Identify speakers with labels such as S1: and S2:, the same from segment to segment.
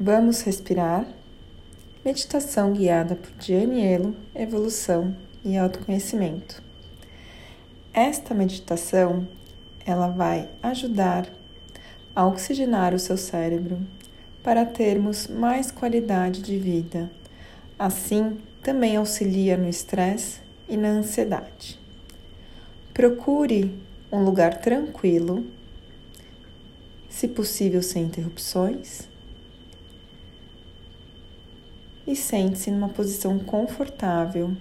S1: Vamos respirar. Meditação guiada por Dianielo, evolução e autoconhecimento. Esta meditação, ela vai ajudar a oxigenar o seu cérebro para termos mais qualidade de vida. Assim, também auxilia no estresse e na ansiedade. Procure um lugar tranquilo, se possível sem interrupções e sente-se numa posição confortável,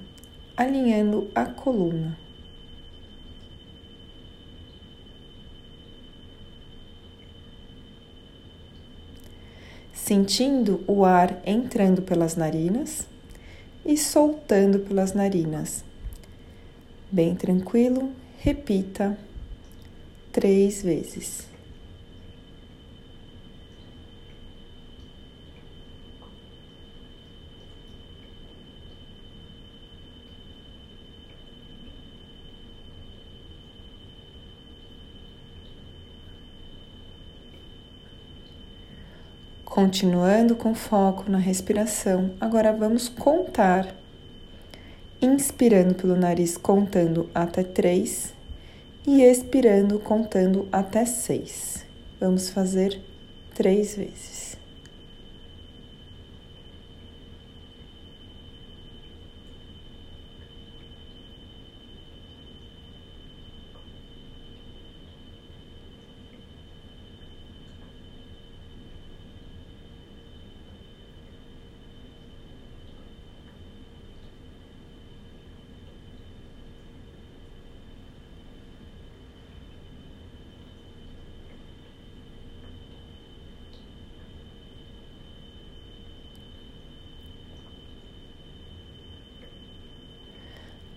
S1: alinhando a coluna. Sentindo o ar entrando pelas narinas e soltando pelas narinas. Bem tranquilo, repita três vezes. Continuando com foco na respiração, agora vamos contar. Inspirando pelo nariz, contando até três, e expirando, contando até seis. Vamos fazer três vezes.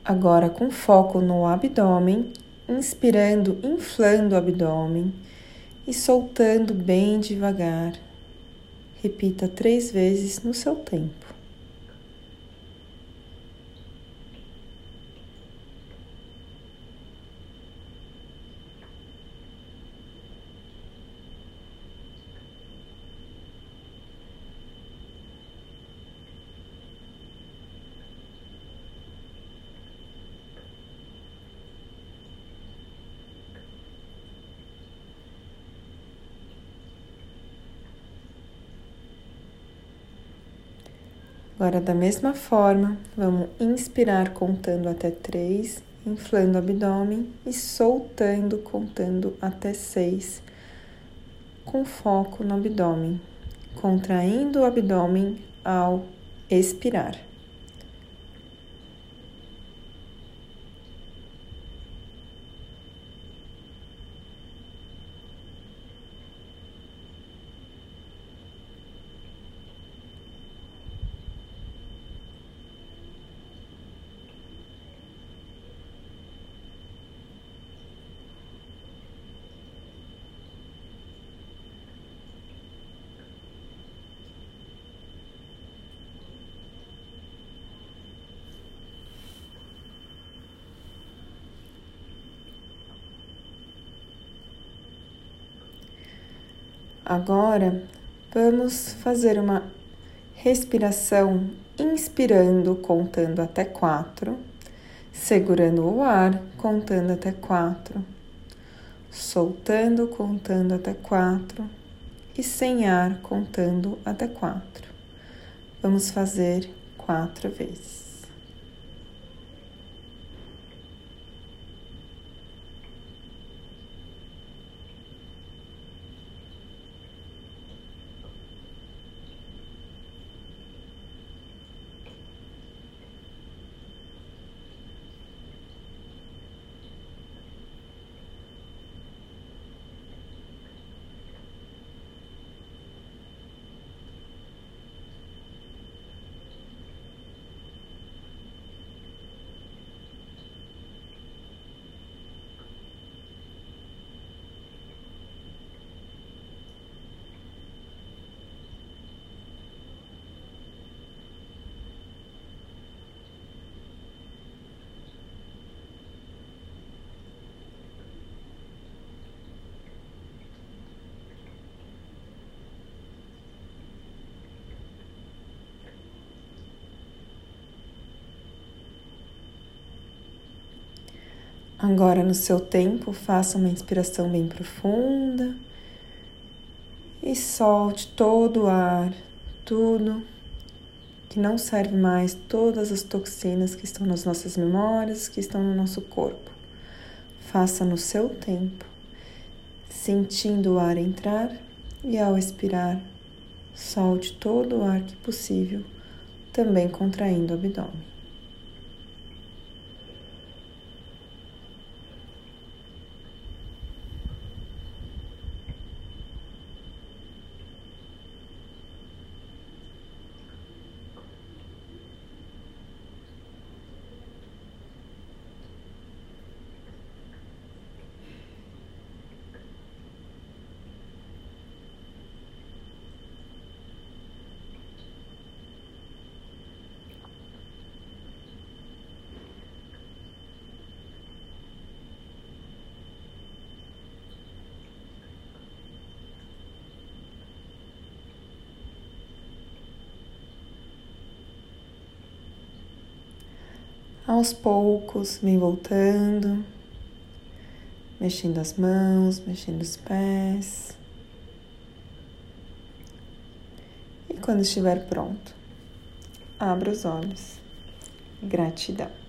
S1: Agora com foco no abdômen, inspirando, inflando o abdômen e soltando bem devagar. Repita três vezes no seu tempo. Agora, da mesma forma, vamos inspirar contando até três, inflando o abdômen e soltando contando até seis, com foco no abdômen, contraindo o abdômen ao expirar. Agora vamos fazer uma respiração inspirando, contando até quatro, segurando o ar, contando até quatro, soltando, contando até quatro e sem ar, contando até quatro. Vamos fazer quatro vezes. Agora, no seu tempo, faça uma inspiração bem profunda e solte todo o ar, tudo que não serve mais, todas as toxinas que estão nas nossas memórias, que estão no nosso corpo. Faça no seu tempo, sentindo o ar entrar e ao expirar, solte todo o ar que possível, também contraindo o abdômen. Aos poucos, vem voltando, mexendo as mãos, mexendo os pés. E quando estiver pronto, abra os olhos. Gratidão.